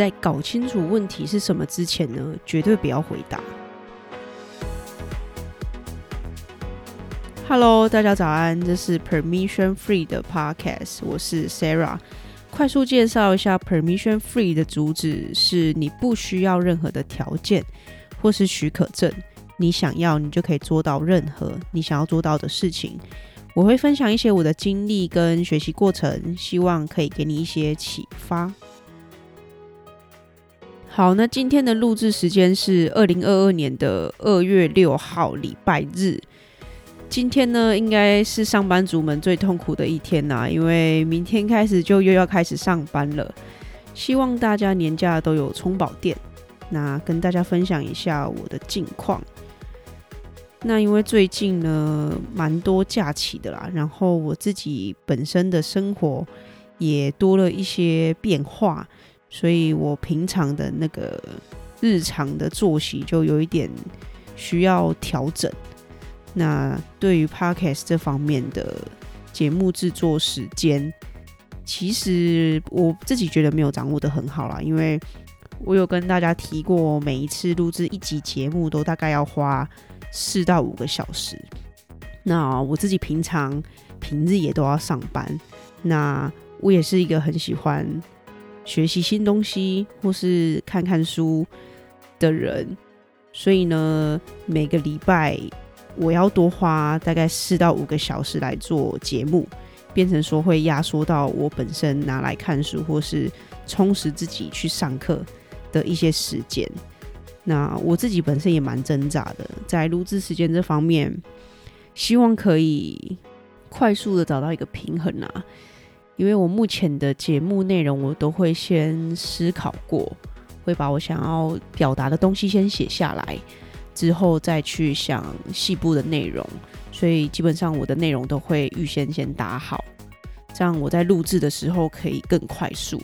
在搞清楚问题是什么之前呢，绝对不要回答。Hello，大家早安，这是 Permission Free 的 Podcast，我是 Sarah。快速介绍一下 Permission Free 的主旨是：你不需要任何的条件或是许可证，你想要，你就可以做到任何你想要做到的事情。我会分享一些我的经历跟学习过程，希望可以给你一些启发。好，那今天的录制时间是二零二二年的二月六号，礼拜日。今天呢，应该是上班族们最痛苦的一天呐，因为明天开始就又要开始上班了。希望大家年假都有充饱电。那跟大家分享一下我的近况。那因为最近呢，蛮多假期的啦，然后我自己本身的生活也多了一些变化，所以我平常的那个日常的作息就有一点需要调整。那对于 Podcast 这方面的节目制作时间，其实我自己觉得没有掌握得很好啦，因为我有跟大家提过，每一次录制一集节目都大概要花。四到五个小时，那我自己平常平日也都要上班。那我也是一个很喜欢学习新东西或是看看书的人，所以呢，每个礼拜我要多花大概四到五个小时来做节目，变成说会压缩到我本身拿来看书或是充实自己去上课的一些时间。那我自己本身也蛮挣扎的，在录制时间这方面，希望可以快速的找到一个平衡啊。因为我目前的节目内容，我都会先思考过，会把我想要表达的东西先写下来，之后再去想细部的内容。所以基本上我的内容都会预先先打好，这样我在录制的时候可以更快速。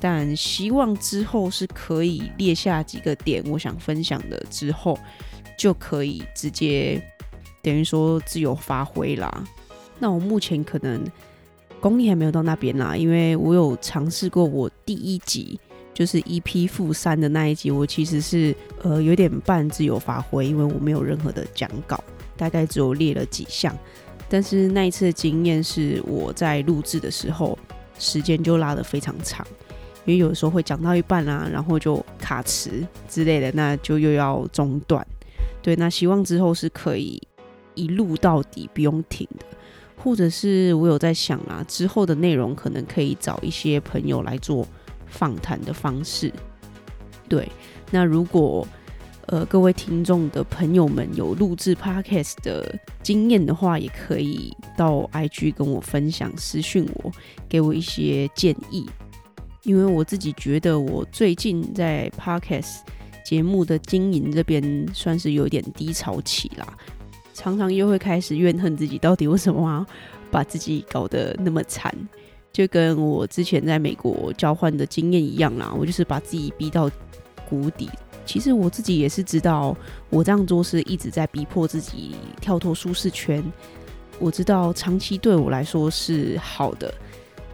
但希望之后是可以列下几个点，我想分享的之后就可以直接等于说自由发挥啦。那我目前可能功力还没有到那边啦，因为我有尝试过，我第一集就是 EP 负三的那一集，我其实是呃有点半自由发挥，因为我没有任何的讲稿，大概只有列了几项。但是那一次的经验是我在录制的时候，时间就拉得非常长。因为有时候会讲到一半啊，然后就卡词之类的，那就又要中断。对，那希望之后是可以一路到底，不用停的。或者是我有在想啊，之后的内容可能可以找一些朋友来做访谈的方式。对，那如果呃各位听众的朋友们有录制 Podcast 的经验的话，也可以到 IG 跟我分享，私讯我，给我一些建议。因为我自己觉得，我最近在 Podcast 节目的经营这边算是有点低潮期啦，常常又会开始怨恨自己，到底为什么把自己搞得那么惨？就跟我之前在美国交换的经验一样啦，我就是把自己逼到谷底。其实我自己也是知道，我这样做是一直在逼迫自己跳脱舒适圈。我知道长期对我来说是好的。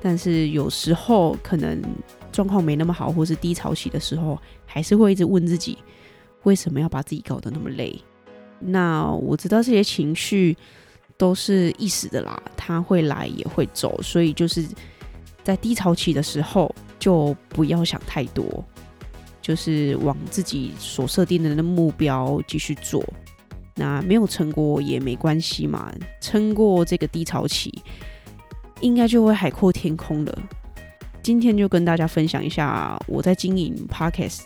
但是有时候可能状况没那么好，或是低潮期的时候，还是会一直问自己，为什么要把自己搞得那么累？那我知道这些情绪都是一时的啦，它会来也会走，所以就是在低潮期的时候，就不要想太多，就是往自己所设定的那目标继续做。那没有成果也没关系嘛，撑过这个低潮期。应该就会海阔天空了。今天就跟大家分享一下我在经营 Podcast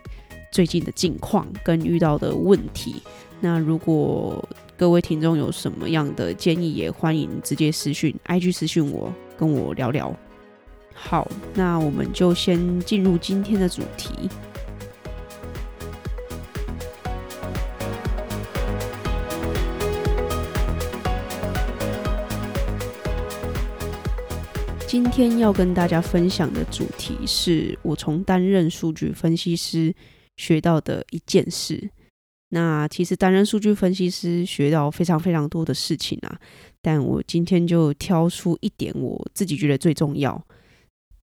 最近的近况跟遇到的问题。那如果各位听众有什么样的建议，也欢迎直接私讯 IG 私讯我，跟我聊聊。好，那我们就先进入今天的主题。今天要跟大家分享的主题是我从担任数据分析师学到的一件事。那其实担任数据分析师学到非常非常多的事情啊，但我今天就挑出一点我自己觉得最重要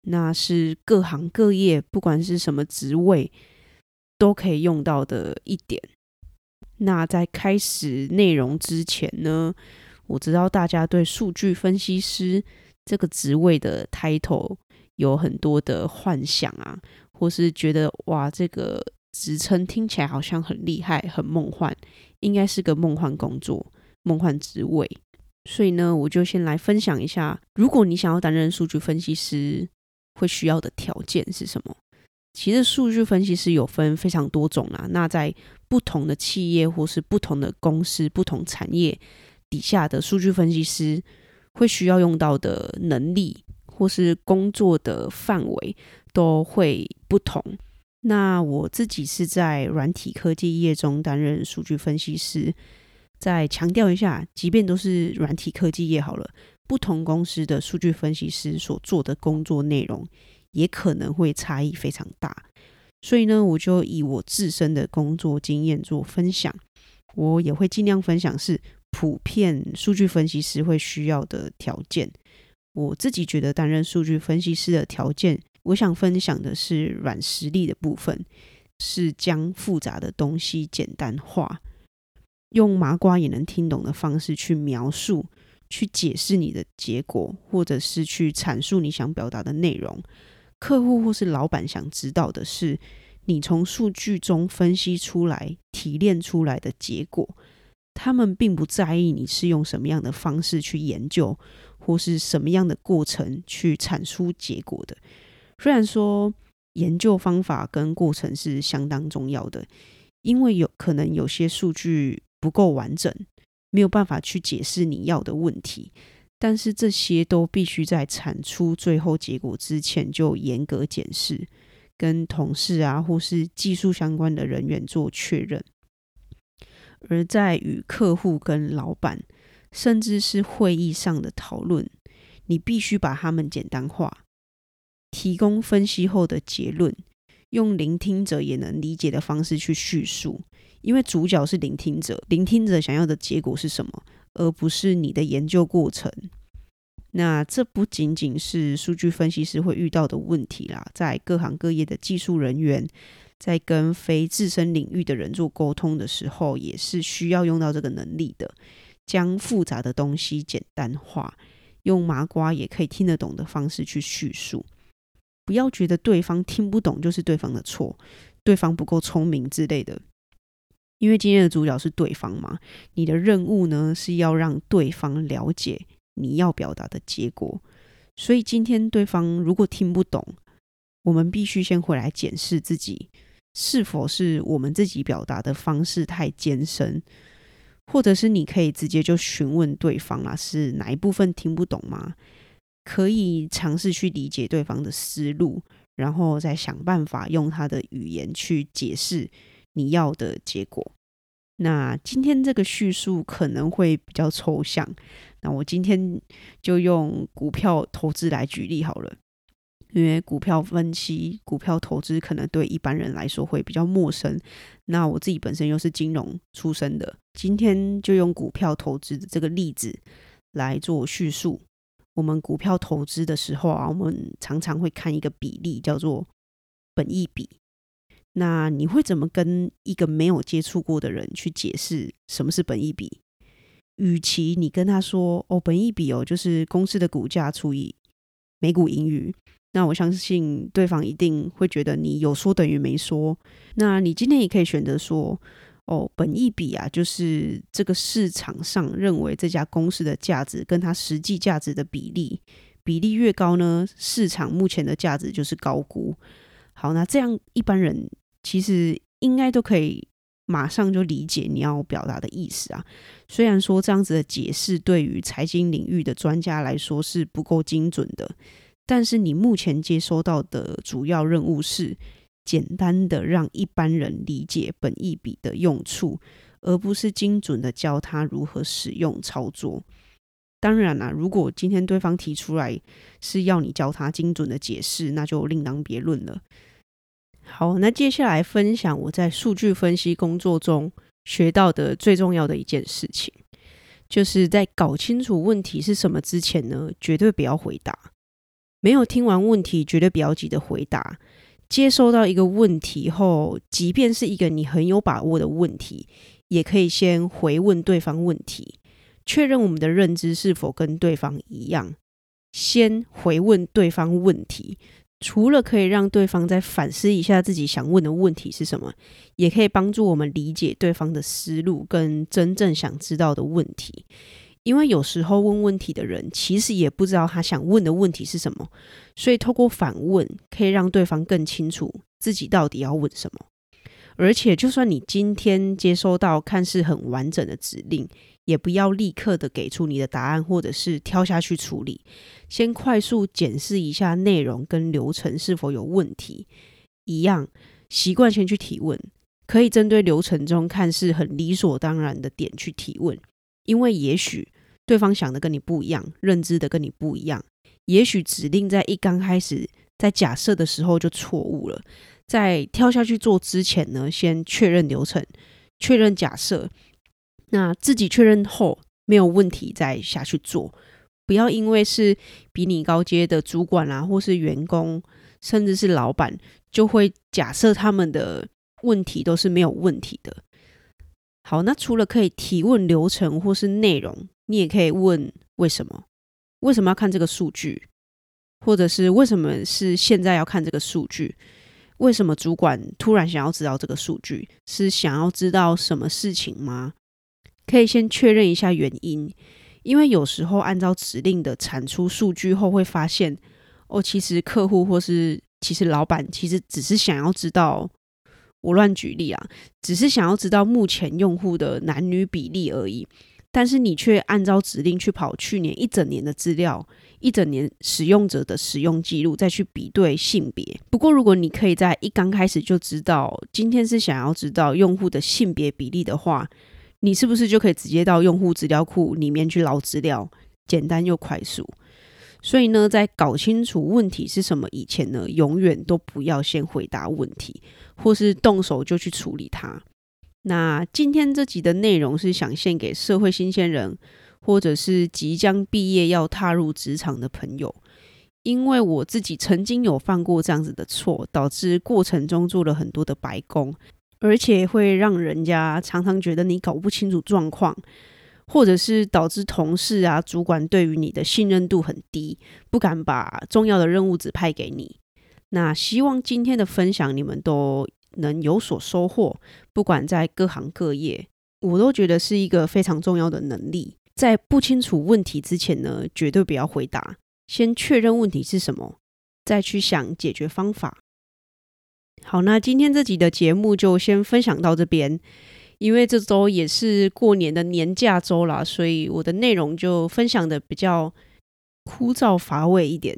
那是各行各业，不管是什么职位，都可以用到的一点。那在开始内容之前呢，我知道大家对数据分析师这个职位的 title 有很多的幻想啊，或是觉得哇，这个职称听起来好像很厉害、很梦幻，应该是个梦幻工作、梦幻职位。所以呢，我就先来分享一下，如果你想要担任数据分析师，会需要的条件是什么？其实数据分析师有分非常多种啦。那在不同的企业或是不同的公司、不同产业底下的数据分析师，会需要用到的能力或是工作的范围都会不同。那我自己是在软体科技业中担任数据分析师。再强调一下，即便都是软体科技业好了，不同公司的数据分析师所做的工作内容也可能会差异非常大。所以呢，我就以我自身的工作经验做分享，我也会尽量分享是普遍数据分析师会需要的条件。我自己觉得担任数据分析师的条件，我想分享的是软实力的部分，是将复杂的东西简单化。用麻瓜也能听懂的方式去描述、去解释你的结果，或者是去阐述你想表达的内容。客户或是老板想知道的是，你从数据中分析出来、提炼出来的结果。他们并不在意你是用什么样的方式去研究，或是什么样的过程去产出结果的。虽然说研究方法跟过程是相当重要的，因为有可能有些数据。不够完整，没有办法去解释你要的问题。但是这些都必须在产出最后结果之前就严格检视，跟同事啊或是技术相关的人员做确认。而在与客户、跟老板，甚至是会议上的讨论，你必须把他们简单化，提供分析后的结论，用聆听者也能理解的方式去叙述。因为主角是聆听者，聆听者想要的结果是什么，而不是你的研究过程。那这不仅仅是数据分析师会遇到的问题啦，在各行各业的技术人员在跟非自身领域的人做沟通的时候，也是需要用到这个能力的，将复杂的东西简单化，用麻瓜也可以听得懂的方式去叙述。不要觉得对方听不懂就是对方的错，对方不够聪明之类的。因为今天的主角是对方嘛，你的任务呢是要让对方了解你要表达的结果。所以今天对方如果听不懂，我们必须先回来检视自己是否是我们自己表达的方式太艰深，或者是你可以直接就询问对方啊，是哪一部分听不懂吗？可以尝试去理解对方的思路，然后再想办法用他的语言去解释。你要的结果。那今天这个叙述可能会比较抽象，那我今天就用股票投资来举例好了，因为股票分析、股票投资可能对一般人来说会比较陌生。那我自己本身又是金融出身的，今天就用股票投资的这个例子来做叙述。我们股票投资的时候啊，我们常常会看一个比例，叫做本益比。那你会怎么跟一个没有接触过的人去解释什么是本益比？与其你跟他说哦，本益比哦，就是公司的股价除以每股盈余，那我相信对方一定会觉得你有说等于没说。那你今天也可以选择说哦，本益比啊，就是这个市场上认为这家公司的价值跟它实际价值的比例，比例越高呢，市场目前的价值就是高估。好，那这样一般人。其实应该都可以马上就理解你要表达的意思啊。虽然说这样子的解释对于财经领域的专家来说是不够精准的，但是你目前接收到的主要任务是简单的让一般人理解本一笔的用处，而不是精准的教他如何使用操作。当然啦，如果今天对方提出来是要你教他精准的解释，那就另当别论了。好，那接下来分享我在数据分析工作中学到的最重要的一件事情，就是在搞清楚问题是什么之前呢，绝对不要回答。没有听完问题，绝对不要急着回答。接收到一个问题后，即便是一个你很有把握的问题，也可以先回问对方问题，确认我们的认知是否跟对方一样。先回问对方问题，除了可以让对方再反思一下自己想问的问题是什么，也可以帮助我们理解对方的思路跟真正想知道的问题。因为有时候问问题的人其实也不知道他想问的问题是什么，所以透过反问可以让对方更清楚自己到底要问什么。而且，就算你今天接收到看似很完整的指令，也不要立刻的给出你的答案，或者是跳下去处理。先快速检视一下内容跟流程是否有问题。一样，习惯先去提问，可以针对流程中看似很理所当然的点去提问。因为也许对方想的跟你不一样，认知的跟你不一样。也许指令在一刚开始在假设的时候就错误了。在跳下去做之前呢，先确认流程，确认假设。那自己确认后没有问题，再下去做。不要因为是比你高阶的主管啊，或是员工，甚至是老板，就会假设他们的问题都是没有问题的。好，那除了可以提问流程或是内容，你也可以问为什么？为什么要看这个数据？或者是为什么是现在要看这个数据？为什么主管突然想要知道这个数据？是想要知道什么事情吗？可以先确认一下原因，因为有时候按照指令的产出数据后，会发现哦，其实客户或是其实老板其实只是想要知道。我乱举例啊，只是想要知道目前用户的男女比例而已。但是你却按照指令去跑去年一整年的资料，一整年使用者的使用记录，再去比对性别。不过，如果你可以在一刚开始就知道今天是想要知道用户的性别比例的话，你是不是就可以直接到用户资料库里面去捞资料，简单又快速？所以呢，在搞清楚问题是什么以前呢，永远都不要先回答问题，或是动手就去处理它。那今天这集的内容是想献给社会新鲜人，或者是即将毕业要踏入职场的朋友，因为我自己曾经有犯过这样子的错，导致过程中做了很多的白工，而且会让人家常常觉得你搞不清楚状况。或者是导致同事啊、主管对于你的信任度很低，不敢把重要的任务指派给你。那希望今天的分享你们都能有所收获，不管在各行各业，我都觉得是一个非常重要的能力。在不清楚问题之前呢，绝对不要回答，先确认问题是什么，再去想解决方法。好，那今天这集的节目就先分享到这边。因为这周也是过年的年假周啦，所以我的内容就分享的比较枯燥乏味一点，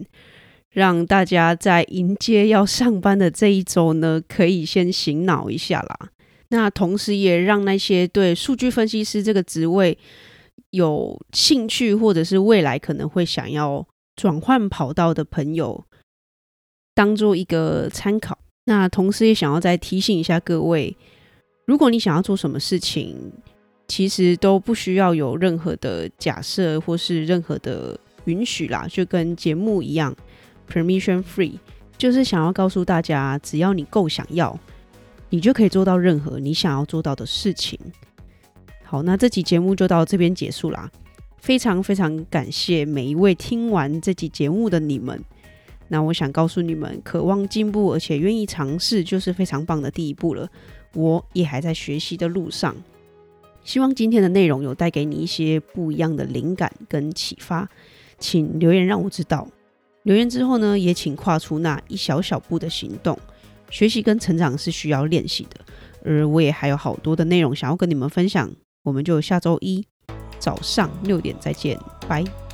让大家在迎接要上班的这一周呢，可以先醒脑一下啦。那同时也让那些对数据分析师这个职位有兴趣，或者是未来可能会想要转换跑道的朋友，当做一个参考。那同时也想要再提醒一下各位。如果你想要做什么事情，其实都不需要有任何的假设或是任何的允许啦，就跟节目一样，permission free，就是想要告诉大家，只要你够想要，你就可以做到任何你想要做到的事情。好，那这集节目就到这边结束啦，非常非常感谢每一位听完这集节目的你们。那我想告诉你们，渴望进步而且愿意尝试，就是非常棒的第一步了。我也还在学习的路上，希望今天的内容有带给你一些不一样的灵感跟启发，请留言让我知道。留言之后呢，也请跨出那一小小步的行动。学习跟成长是需要练习的，而我也还有好多的内容想要跟你们分享。我们就下周一早上六点再见，拜。